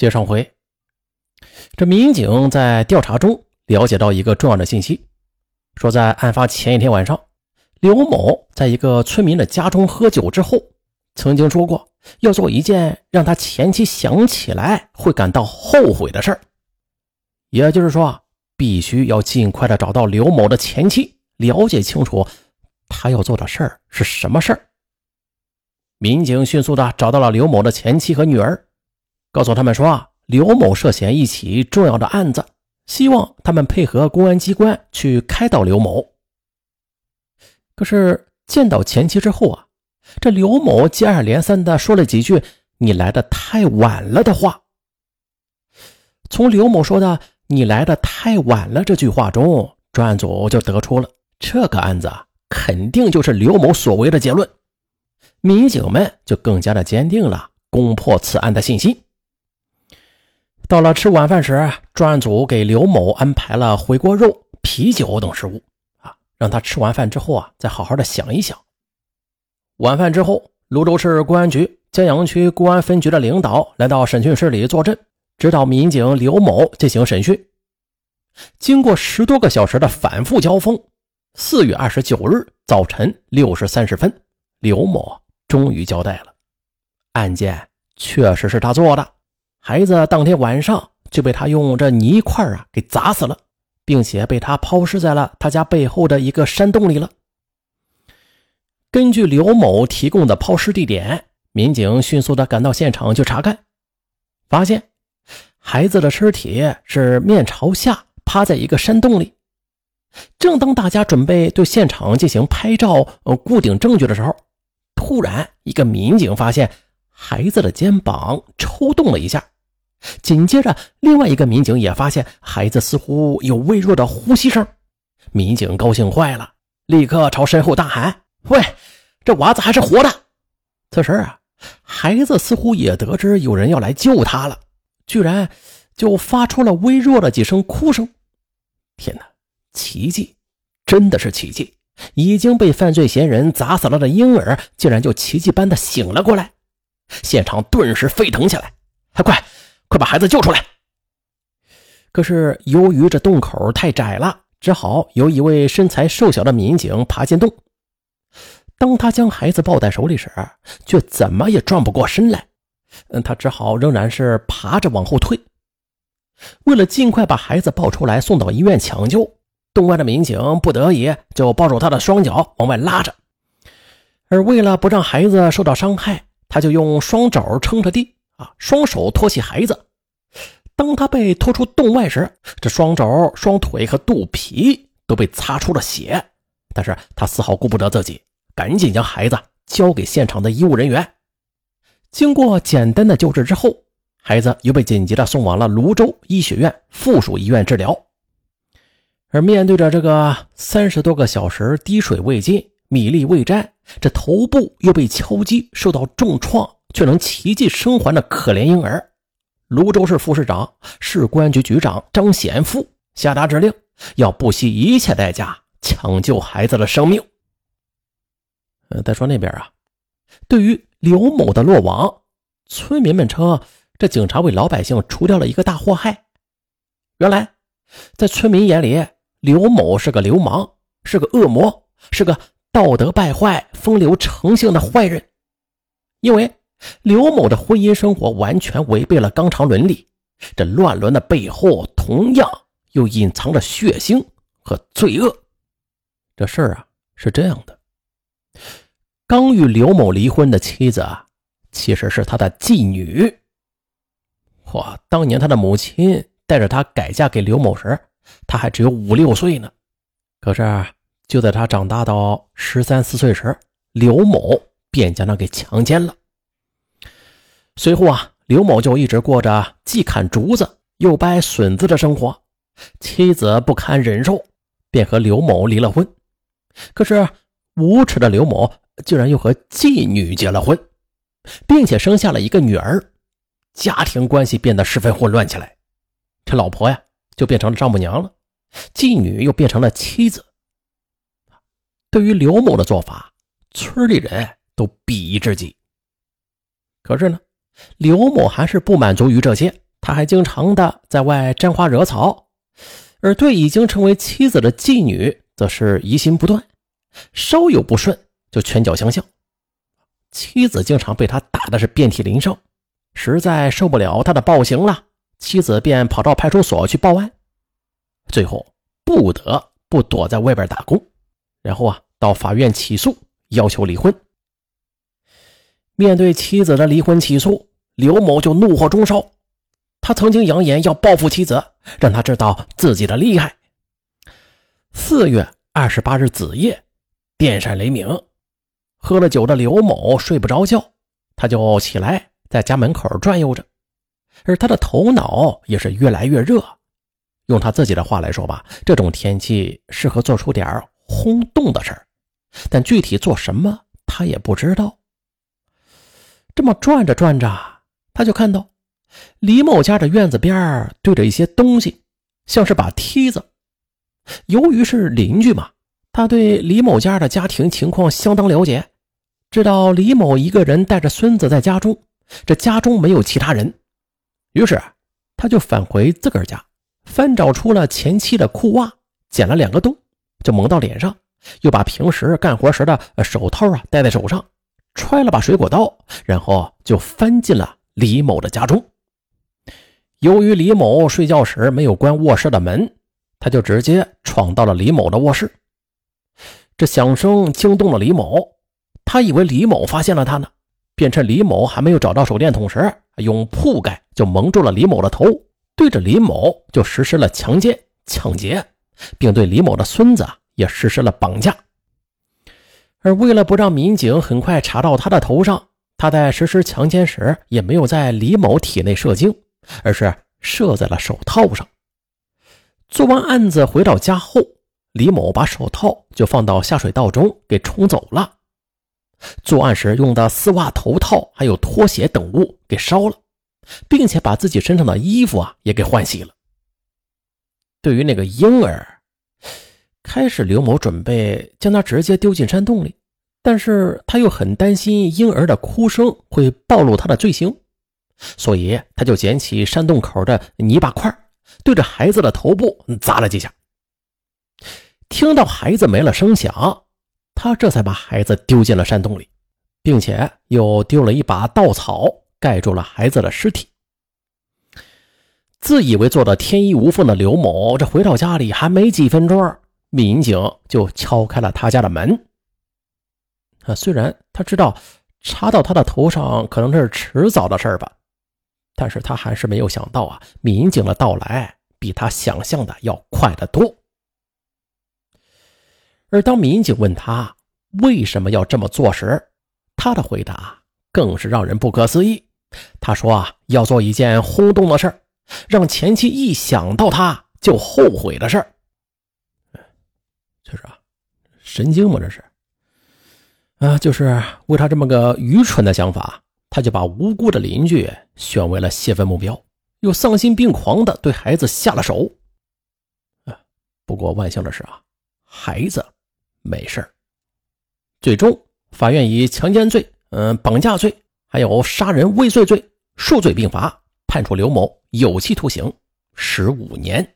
接上回，这民警在调查中了解到一个重要的信息，说在案发前一天晚上，刘某在一个村民的家中喝酒之后，曾经说过要做一件让他前妻想起来会感到后悔的事儿。也就是说，必须要尽快的找到刘某的前妻，了解清楚他要做的事儿是什么事儿。民警迅速的找到了刘某的前妻和女儿。告诉他们说啊，刘某涉嫌一起重要的案子，希望他们配合公安机关去开导刘某。可是见到前妻之后啊，这刘某接二连三的说了几句“你来的太晚了”的话。从刘某说的“你来的太晚了”这句话中，专案组就得出了这个案子，肯定就是刘某所为的结论。民警们就更加的坚定了攻破此案的信心。到了吃晚饭时，专案组给刘某安排了回锅肉、啤酒等食物，啊，让他吃完饭之后啊，再好好的想一想。晚饭之后，泸州市公安局江阳区公安分局的领导来到审讯室里坐镇，指导民警刘某进行审讯。经过十多个小时的反复交锋，四月二十九日早晨六时三十分，刘某终于交代了，案件确实是他做的。孩子当天晚上就被他用这泥块啊给砸死了，并且被他抛尸在了他家背后的一个山洞里了。根据刘某提供的抛尸地点，民警迅速的赶到现场去查看，发现孩子的尸体是面朝下趴在一个山洞里。正当大家准备对现场进行拍照呃固定证据的时候，突然一个民警发现。孩子的肩膀抽动了一下，紧接着，另外一个民警也发现孩子似乎有微弱的呼吸声。民警高兴坏了，立刻朝身后大喊：“喂，这娃子还是活的！”此时啊，孩子似乎也得知有人要来救他了，居然就发出了微弱的几声哭声。天哪，奇迹，真的是奇迹！已经被犯罪嫌疑人砸死了的婴儿，竟然就奇迹般的醒了过来。现场顿时沸腾起来，快，快把孩子救出来！可是由于这洞口太窄了，只好由一位身材瘦小的民警爬进洞。当他将孩子抱在手里时，却怎么也转不过身来。嗯，他只好仍然是爬着往后退。为了尽快把孩子抱出来送到医院抢救，洞外的民警不得已就抱住他的双脚往外拉着。而为了不让孩子受到伤害，他就用双肘撑着地啊，双手托起孩子。当他被拖出洞外时，这双肘、双腿和肚皮都被擦出了血。但是他丝毫顾不得自己，赶紧将孩子交给现场的医务人员。经过简单的救治之后，孩子又被紧急的送往了泸州医学院附属医院治疗。而面对着这个三十多个小时滴水未进。米粒未沾，这头部又被敲击，受到重创，却能奇迹生还的可怜婴儿，泸州市副市长、市公安局局长张显富下达指令，要不惜一切代价抢救孩子的生命。呃，再说那边啊，对于刘某的落网，村民们称这警察为老百姓除掉了一个大祸害。原来，在村民眼里，刘某是个流氓，是个恶魔，是个。道德败坏、风流成性的坏人，因为刘某的婚姻生活完全违背了纲常伦理，这乱伦的背后同样又隐藏着血腥和罪恶。这事儿啊是这样的：刚与刘某离婚的妻子啊，其实是他的继女。哇，当年他的母亲带着他改嫁给刘某时，他还只有五六岁呢。可是。就在他长大到十三四岁时，刘某便将他给强奸了。随后啊，刘某就一直过着既砍竹子又掰笋子的生活，妻子不堪忍受，便和刘某离了婚。可是无耻的刘某竟然又和妓女结了婚，并且生下了一个女儿，家庭关系变得十分混乱起来。这老婆呀，就变成了丈母娘了，妓女又变成了妻子。对于刘某的做法，村里人都鄙夷至极。可是呢，刘某还是不满足于这些，他还经常的在外沾花惹草，而对已经成为妻子的妓女，则是疑心不断，稍有不顺就拳脚相向。妻子经常被他打的是遍体鳞伤，实在受不了他的暴行了，妻子便跑到派出所去报案，最后不得不躲在外边打工，然后啊到法院起诉，要求离婚。面对妻子的离婚起诉，刘某就怒火中烧。他曾经扬言要报复妻子，让他知道自己的厉害。四月二十八日子夜，电闪雷鸣，喝了酒的刘某睡不着觉，他就起来在家门口转悠着，而他的头脑也是越来越热。用他自己的话来说吧，这种天气适合做出点轰动的事儿，但具体做什么他也不知道。这么转着转着，他就看到。李某家的院子边对着一些东西，像是把梯子。由于是邻居嘛，他对李某家的家庭情况相当了解，知道李某一个人带着孙子在家中，这家中没有其他人。于是他就返回自个儿家，翻找出了前妻的裤袜，剪了两个洞，就蒙到脸上，又把平时干活时的手套啊戴在手上，揣了把水果刀，然后就翻进了李某的家中。由于李某睡觉时没有关卧室的门，他就直接闯到了李某的卧室。这响声惊动了李某，他以为李某发现了他呢，便趁李某还没有找到手电筒时，用铺盖就蒙住了李某的头，对着李某就实施了强奸、抢劫，并对李某的孙子也实施了绑架。而为了不让民警很快查到他的头上，他在实施强奸时也没有在李某体内射精。而是射在了手套上。做完案子回到家后，李某把手套就放到下水道中给冲走了。作案时用的丝袜、头套还有拖鞋等物给烧了，并且把自己身上的衣服啊也给换洗了。对于那个婴儿，开始刘某准备将他直接丢进山洞里，但是他又很担心婴儿的哭声会暴露他的罪行。所以，他就捡起山洞口的泥巴块，对着孩子的头部砸了几下。听到孩子没了声响，他这才把孩子丢进了山洞里，并且又丢了一把稻草盖住了孩子的尸体。自以为做的天衣无缝的刘某，这回到家里还没几分钟，民警就敲开了他家的门。啊，虽然他知道插到他的头上可能是迟早的事儿吧。但是他还是没有想到啊，民警的到来比他想象的要快得多。而当民警问他为什么要这么做时，他的回答更是让人不可思议。他说啊，要做一件轰动的事儿，让前妻一想到他就后悔的事儿。就是啊，神经吗？这是啊，就是为他这么个愚蠢的想法。他就把无辜的邻居选为了泄愤目标，又丧心病狂的对孩子下了手。啊，不过万幸的是啊，孩子没事最终，法院以强奸罪、嗯绑架罪，还有杀人未遂罪数罪并罚，判处刘某有期徒刑十五年。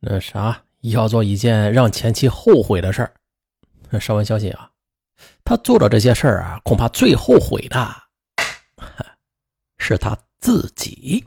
那啥，要做一件让前妻后悔的事儿。稍微消息啊。他做的这些事儿啊，恐怕最后悔的是他自己。